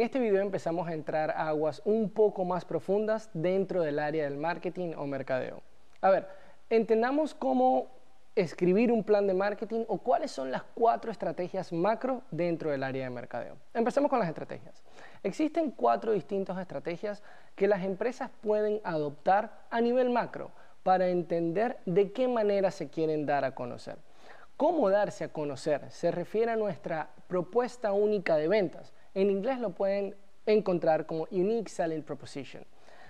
En este video empezamos a entrar a aguas un poco más profundas dentro del área del marketing o mercadeo. A ver, entendamos cómo escribir un plan de marketing o cuáles son las cuatro estrategias macro dentro del área de mercadeo. Empecemos con las estrategias. Existen cuatro distintas estrategias que las empresas pueden adoptar a nivel macro para entender de qué manera se quieren dar a conocer. ¿Cómo darse a conocer? Se refiere a nuestra propuesta única de ventas. En inglés lo pueden encontrar como Unique Selling Proposition.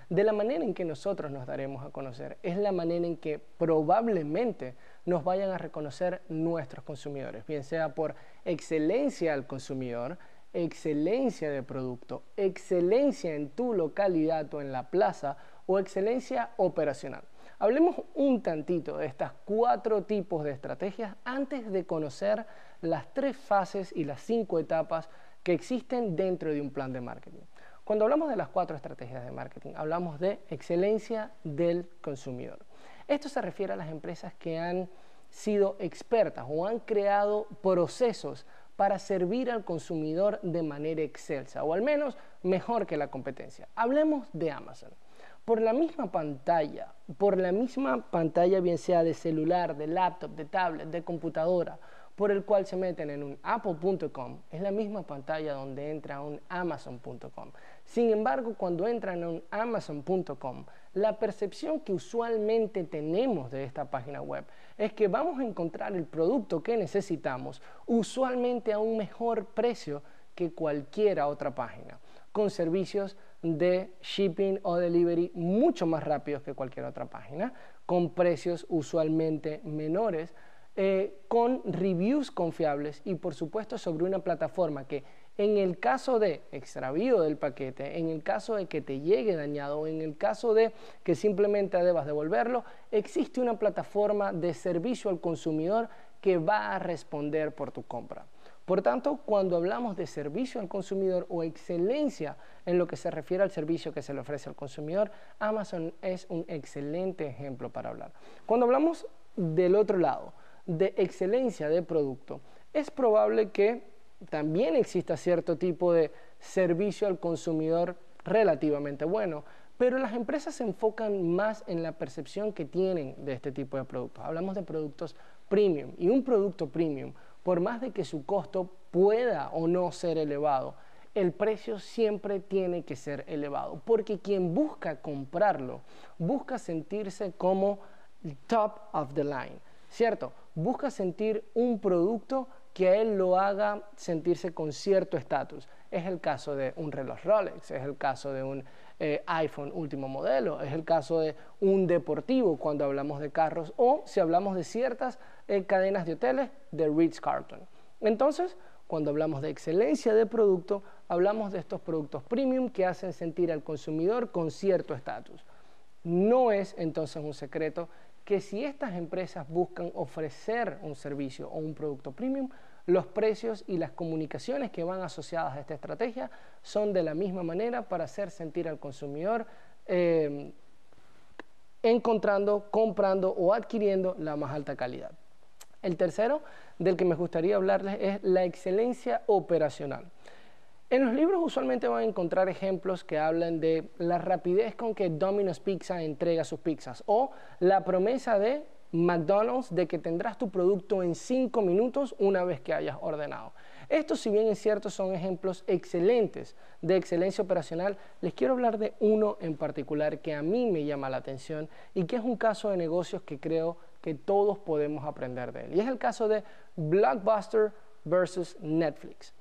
De la manera en que nosotros nos daremos a conocer es la manera en que probablemente nos vayan a reconocer nuestros consumidores, bien sea por excelencia al consumidor, excelencia de producto, excelencia en tu localidad o en la plaza o excelencia operacional. Hablemos un tantito de estas cuatro tipos de estrategias antes de conocer las tres fases y las cinco etapas que existen dentro de un plan de marketing. Cuando hablamos de las cuatro estrategias de marketing, hablamos de excelencia del consumidor. Esto se refiere a las empresas que han sido expertas o han creado procesos para servir al consumidor de manera excelsa o al menos mejor que la competencia. Hablemos de Amazon por la misma pantalla, por la misma pantalla bien sea de celular, de laptop, de tablet, de computadora, por el cual se meten en un apple.com, es la misma pantalla donde entra un amazon.com. Sin embargo, cuando entran a un amazon.com, la percepción que usualmente tenemos de esta página web es que vamos a encontrar el producto que necesitamos usualmente a un mejor precio que cualquier otra página, con servicios de shipping o delivery mucho más rápidos que cualquier otra página, con precios usualmente menores, eh, con reviews confiables y por supuesto sobre una plataforma que en el caso de extravío del paquete, en el caso de que te llegue dañado, en el caso de que simplemente debas devolverlo, existe una plataforma de servicio al consumidor que va a responder por tu compra. Por tanto, cuando hablamos de servicio al consumidor o excelencia en lo que se refiere al servicio que se le ofrece al consumidor, Amazon es un excelente ejemplo para hablar. Cuando hablamos del otro lado, de excelencia de producto, es probable que también exista cierto tipo de servicio al consumidor relativamente bueno, pero las empresas se enfocan más en la percepción que tienen de este tipo de productos. Hablamos de productos premium y un producto premium por más de que su costo pueda o no ser elevado, el precio siempre tiene que ser elevado, porque quien busca comprarlo, busca sentirse como top of the line, ¿cierto? Busca sentir un producto que a él lo haga sentirse con cierto estatus. Es el caso de un reloj Rolex, es el caso de un eh, iPhone último modelo, es el caso de un deportivo cuando hablamos de carros o si hablamos de ciertas eh, cadenas de hoteles de Ritz Carlton. Entonces, cuando hablamos de excelencia de producto, hablamos de estos productos premium que hacen sentir al consumidor con cierto estatus. No es entonces un secreto que si estas empresas buscan ofrecer un servicio o un producto premium, los precios y las comunicaciones que van asociadas a esta estrategia son de la misma manera para hacer sentir al consumidor eh, encontrando, comprando o adquiriendo la más alta calidad. El tercero del que me gustaría hablarles es la excelencia operacional. En los libros usualmente van a encontrar ejemplos que hablan de la rapidez con que Domino's Pizza entrega sus pizzas o la promesa de McDonald's de que tendrás tu producto en 5 minutos una vez que hayas ordenado. Estos, si bien es cierto, son ejemplos excelentes de excelencia operacional, les quiero hablar de uno en particular que a mí me llama la atención y que es un caso de negocios que creo que todos podemos aprender de él. Y es el caso de Blockbuster versus Netflix.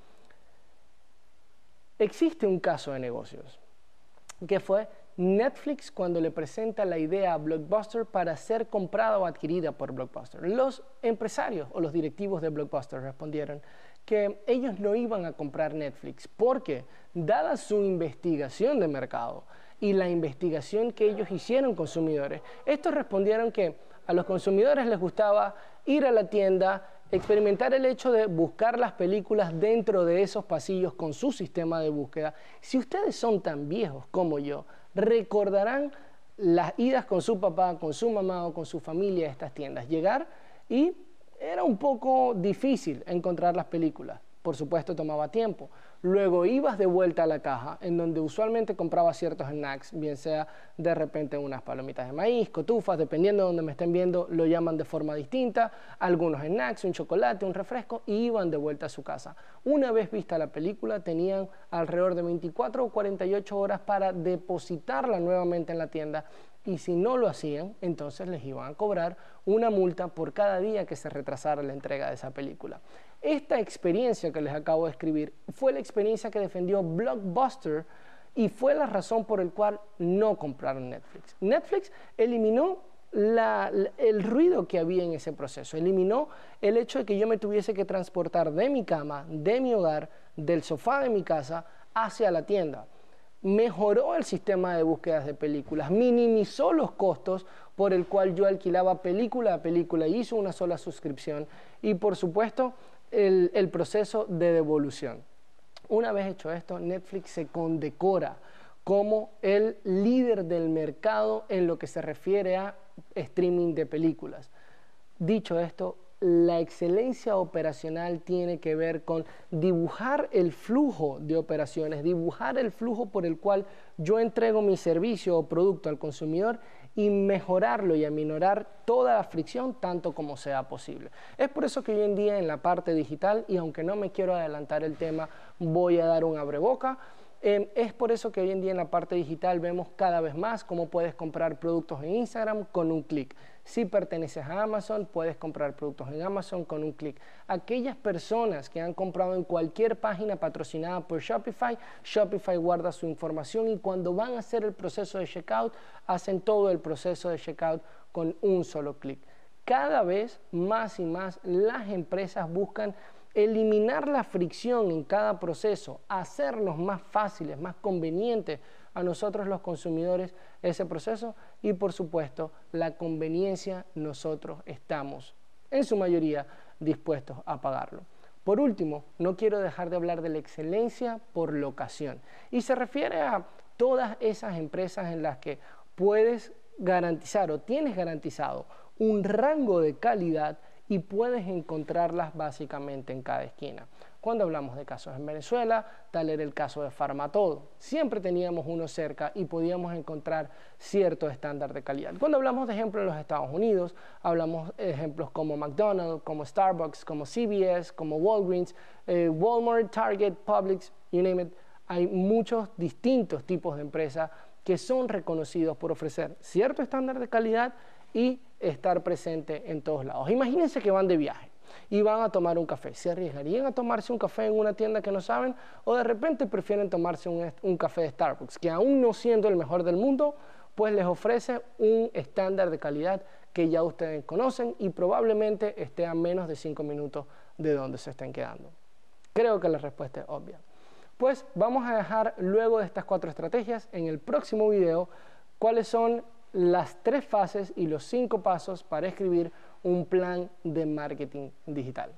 Existe un caso de negocios que fue Netflix cuando le presenta la idea a Blockbuster para ser comprada o adquirida por Blockbuster. Los empresarios o los directivos de Blockbuster respondieron que ellos no iban a comprar Netflix porque, dada su investigación de mercado y la investigación que ellos hicieron consumidores, estos respondieron que a los consumidores les gustaba ir a la tienda, experimentar el hecho de buscar las películas dentro de esos pasillos con su sistema de búsqueda. Si ustedes son tan viejos como yo, recordarán las idas con su papá, con su mamá o con su familia a estas tiendas. Llegar y era un poco difícil encontrar las películas. por supuesto tomaba tiempo. Luego ibas de vuelta a la caja, en donde usualmente compraba ciertos snacks, bien sea de repente unas palomitas de maíz, cotufas, dependiendo de donde me estén viendo, lo llaman de forma distinta, algunos snacks, un chocolate, un refresco, y iban de vuelta a su casa. Una vez vista la película, tenían alrededor de 24 o 48 horas para depositarla nuevamente en la tienda y si no lo hacían, entonces les iban a cobrar una multa por cada día que se retrasara la entrega de esa película. Esta experiencia que les acabo de escribir fue la experiencia que defendió Blockbuster y fue la razón por la cual no compraron Netflix. Netflix eliminó el ruido que había en ese proceso, eliminó el hecho de que yo me tuviese que transportar de mi cama, de mi hogar, del sofá de mi casa hacia la tienda mejoró el sistema de búsquedas de películas, minimizó los costos por el cual yo alquilaba película a película, hizo una sola suscripción y por supuesto el, proceso de devolución. Una vez hecho esto, Netflix se condecora como el líder del mercado en lo que se refiere a streaming de películas. Dicho esto, la excelencia operacional tiene que ver con dibujar el flujo de operaciones, dibujar el flujo por el cual yo entrego mi servicio o producto al consumidor y mejorarlo y aminorar toda la fricción tanto como sea posible. Es por eso que hoy en día en la parte digital, y aunque no me quiero adelantar el tema, voy a dar un abreboca, Em, es por eso que hoy en día en la parte digital vemos cada vez más cómo puedes comprar productos en Instagram con un clic. Si perteneces a Amazon, puedes comprar productos en Amazon con un clic. Aquellas personas que han comprado en cualquier página patrocinada por Shopify, Shopify guarda su información y cuando van a hacer el proceso de checkout, hacen todo el proceso de checkout con un solo clic. Cada vez más y más las empresas buscan eliminar la fricción en cada proceso, hacernos más fáciles, más convenientes a nosotros los consumidores ese proceso y por supuesto la conveniencia nosotros estamos en su mayoría dispuestos a pagarlo. Por último, no quiero dejar de hablar de la excelencia por locación y se refiere a todas esas empresas en las que puedes garantizar o tienes garantizado un rango de calidad y puedes encontrarlas básicamente en cada esquina. Cuando hablamos de casos en Venezuela, tal era el caso de Farmatodo. Siempre teníamos uno cerca y podíamos encontrar cierto estándar de calidad. Cuando hablamos de ejemplos en los Estados Unidos, hablamos de ejemplos como McDonald's, como Starbucks, como CVS, como Walgreens, eh, Walmart, Target, Publix, you name it. Hay muchos distintos tipos de empresas que son reconocidos por ofrecer cierto estándar de calidad y estar presente en todos lados. Imagínense que van de viaje y van a tomar un café. ¿Se arriesgarían a tomarse un café en una tienda que no saben o de repente prefieren tomarse un, café de Starbucks, que aún no siendo el mejor del mundo, pues les ofrece un estándar de calidad que ya ustedes conocen y probablemente esté a menos de 5 minutos de donde se estén quedando? Creo que la respuesta es obvia. Pues vamos a dejar luego de estas cuatro estrategias en el próximo video cuáles son las tres fases y los cinco pasos para escribir un plan de marketing digital.